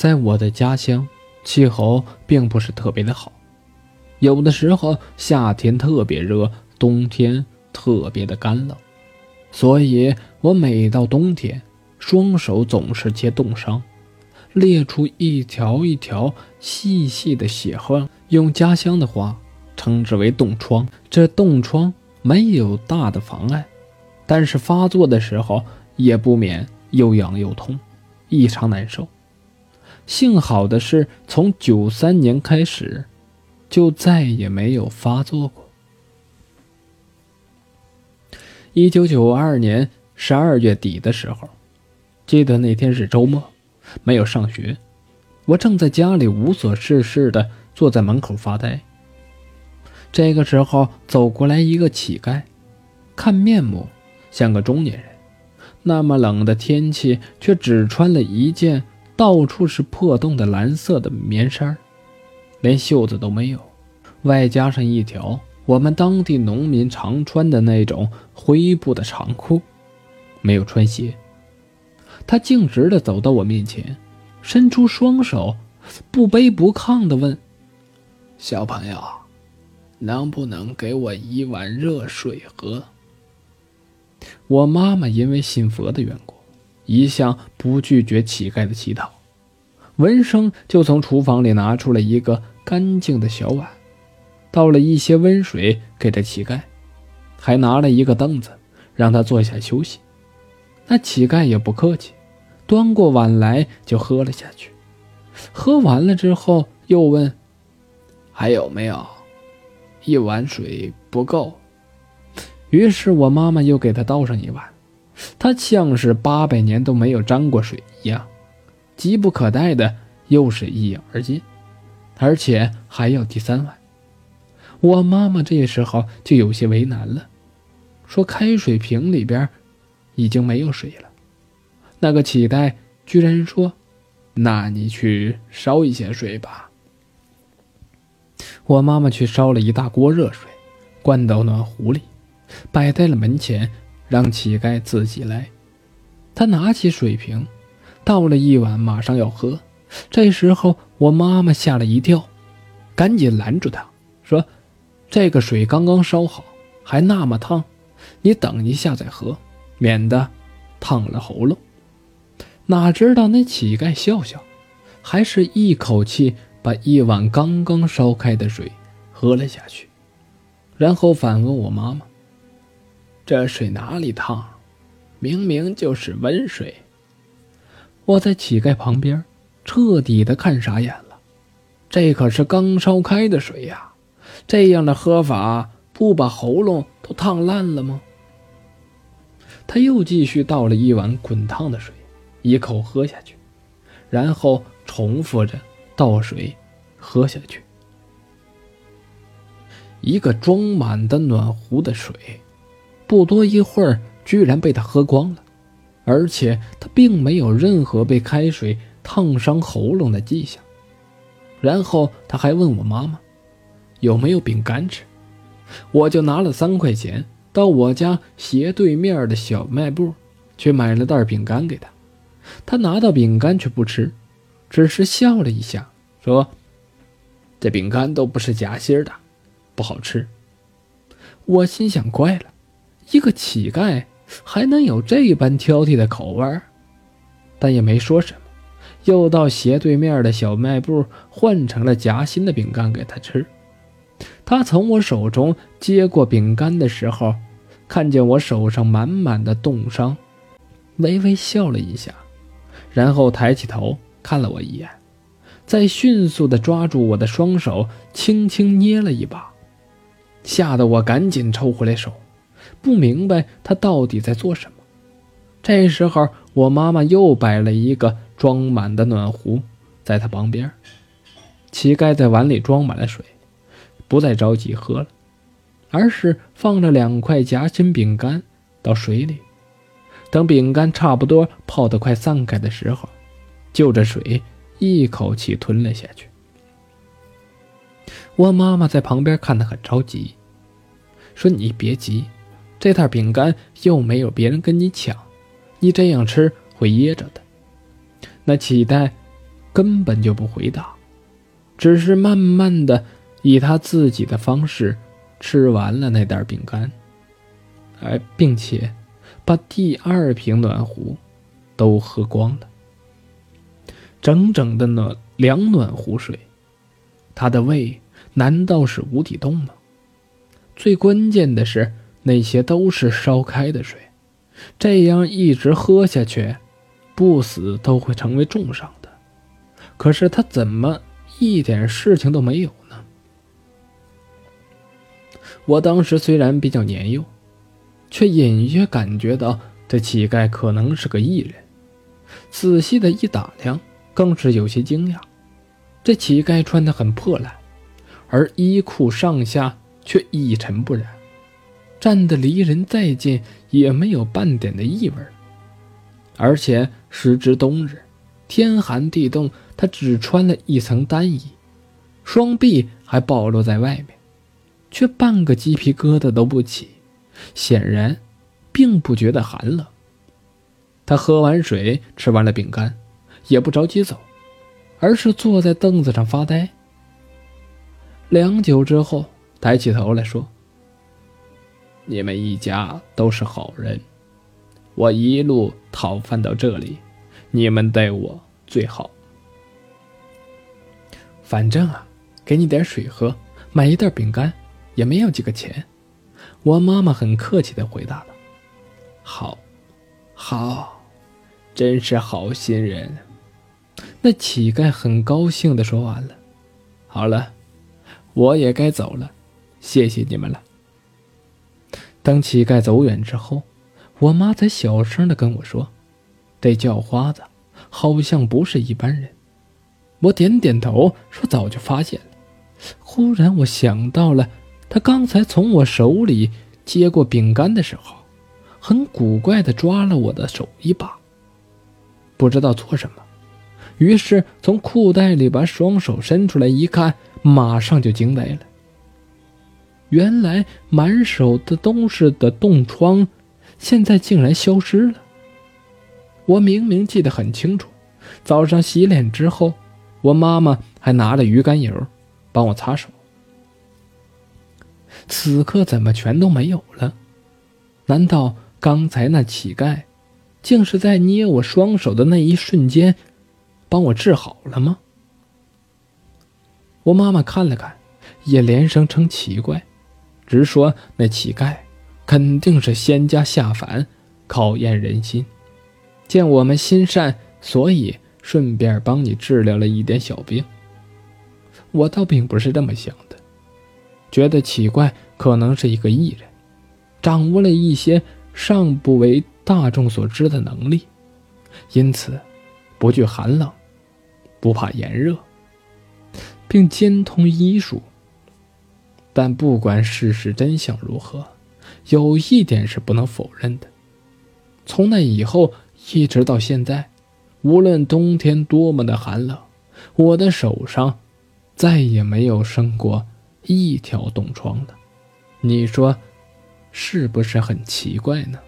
在我的家乡，气候并不是特别的好，有的时候夏天特别热，冬天特别的干冷，所以我每到冬天，双手总是结冻伤，裂出一条一条细细的血痕，用家乡的话称之为冻疮。这冻疮没有大的妨碍，但是发作的时候也不免又痒又痛，异常难受。幸好的是，从九三年开始，就再也没有发作过。一九九二年十二月底的时候，记得那天是周末，没有上学，我正在家里无所事事的坐在门口发呆。这个时候，走过来一个乞丐，看面目像个中年人，那么冷的天气，却只穿了一件。到处是破洞的蓝色的棉衫，连袖子都没有，外加上一条我们当地农民常穿的那种灰布的长裤，没有穿鞋。他径直的走到我面前，伸出双手，不卑不亢的问：“小朋友，能不能给我一碗热水喝？”我妈妈因为信佛的缘故。一向不拒绝乞丐的乞讨，闻声就从厨房里拿出了一个干净的小碗，倒了一些温水给这乞丐，还拿了一个凳子让他坐下休息。那乞丐也不客气，端过碗来就喝了下去。喝完了之后又问：“还有没有？一碗水不够。”于是我妈妈又给他倒上一碗。他像是八百年都没有沾过水一样，急不可待的又是一饮而尽，而且还要第三碗。我妈妈这时候就有些为难了，说开水瓶里边已经没有水了。那个乞丐居然说：“那你去烧一些水吧。”我妈妈去烧了一大锅热水，灌到暖壶里，摆在了门前。让乞丐自己来。他拿起水瓶，倒了一碗，马上要喝。这时候，我妈妈吓了一跳，赶紧拦住他，说：“这个水刚刚烧好，还那么烫，你等一下再喝，免得烫了喉咙。”哪知道那乞丐笑笑，还是一口气把一碗刚刚烧开的水喝了下去，然后反问我妈妈。这水哪里烫？明明就是温水。我在乞丐旁边，彻底的看傻眼了。这可是刚烧开的水呀！这样的喝法，不把喉咙都烫烂了吗？他又继续倒了一碗滚烫的水，一口喝下去，然后重复着倒水喝下去。一个装满的暖壶的水。不多一会儿，居然被他喝光了，而且他并没有任何被开水烫伤喉咙的迹象。然后他还问我妈妈有没有饼干吃，我就拿了三块钱到我家斜对面的小卖部去买了袋饼干给他。他拿到饼干却不吃，只是笑了一下，说：“这饼干都不是夹心的，不好吃。”我心想：怪了。一个乞丐还能有这般挑剔的口味儿但也没说什么，又到斜对面的小卖部换成了夹心的饼干给他吃。他从我手中接过饼干的时候，看见我手上满满的冻伤，微微笑了一下，然后抬起头看了我一眼，再迅速地抓住我的双手，轻轻捏了一把，吓得我赶紧抽回来手。不明白他到底在做什么。这时候，我妈妈又摆了一个装满的暖壶在他旁边。乞丐在碗里装满了水，不再着急喝了，而是放了两块夹心饼干到水里。等饼干差不多泡得快散开的时候，就着水一口气吞了下去。我妈妈在旁边看得很着急，说：“你别急。”这袋饼干又没有别人跟你抢，你这样吃会噎着的。那乞丐根本就不回答，只是慢慢的以他自己的方式吃完了那袋饼干，而并且把第二瓶暖壶都喝光了，整整的暖两暖壶水，他的胃难道是无底洞吗？最关键的是，那些都是烧开的水，这样一直喝下去，不死都会成为重伤的。可是他怎么一点事情都没有呢？我当时虽然比较年幼，却隐约感觉到这乞丐可能是个异人。仔细的一打量，更是有些惊讶。这乞丐穿得很破烂，而衣裤上下。却一尘不染，站得离人再近也没有半点的异味。而且时值冬日，天寒地冻，他只穿了一层单衣，双臂还暴露在外面，却半个鸡皮疙瘩都不起，显然并不觉得寒冷。他喝完水，吃完了饼干，也不着急走，而是坐在凳子上发呆。良久之后。抬起头来说：“你们一家都是好人，我一路讨饭到这里，你们对我最好。反正啊，给你点水喝，买一袋饼干，也没有几个钱。”我妈妈很客气的回答道：“好，好，真是好心人。”那乞丐很高兴的说完了：“好了，我也该走了。”谢谢你们了。等乞丐走远之后，我妈才小声的跟我说：“这叫花子好像不是一般人。”我点点头说：“早就发现了。”忽然我想到了，他刚才从我手里接过饼干的时候，很古怪的抓了我的手一把，不知道做什么。于是从裤袋里把双手伸出来一看，马上就惊呆了。原来满手的都是的冻疮，现在竟然消失了。我明明记得很清楚，早上洗脸之后，我妈妈还拿了鱼肝油帮我擦手。此刻怎么全都没有了？难道刚才那乞丐，竟是在捏我双手的那一瞬间，帮我治好了吗？我妈妈看了看，也连声称奇怪。直说那乞丐肯定是仙家下凡考验人心，见我们心善，所以顺便帮你治疗了一点小病。我倒并不是这么想的，觉得乞怪可能是一个异人，掌握了一些尚不为大众所知的能力，因此不惧寒冷，不怕炎热，并精通医术。但不管事实真相如何，有一点是不能否认的：从那以后一直到现在，无论冬天多么的寒冷，我的手上再也没有生过一条冻疮了。你说，是不是很奇怪呢？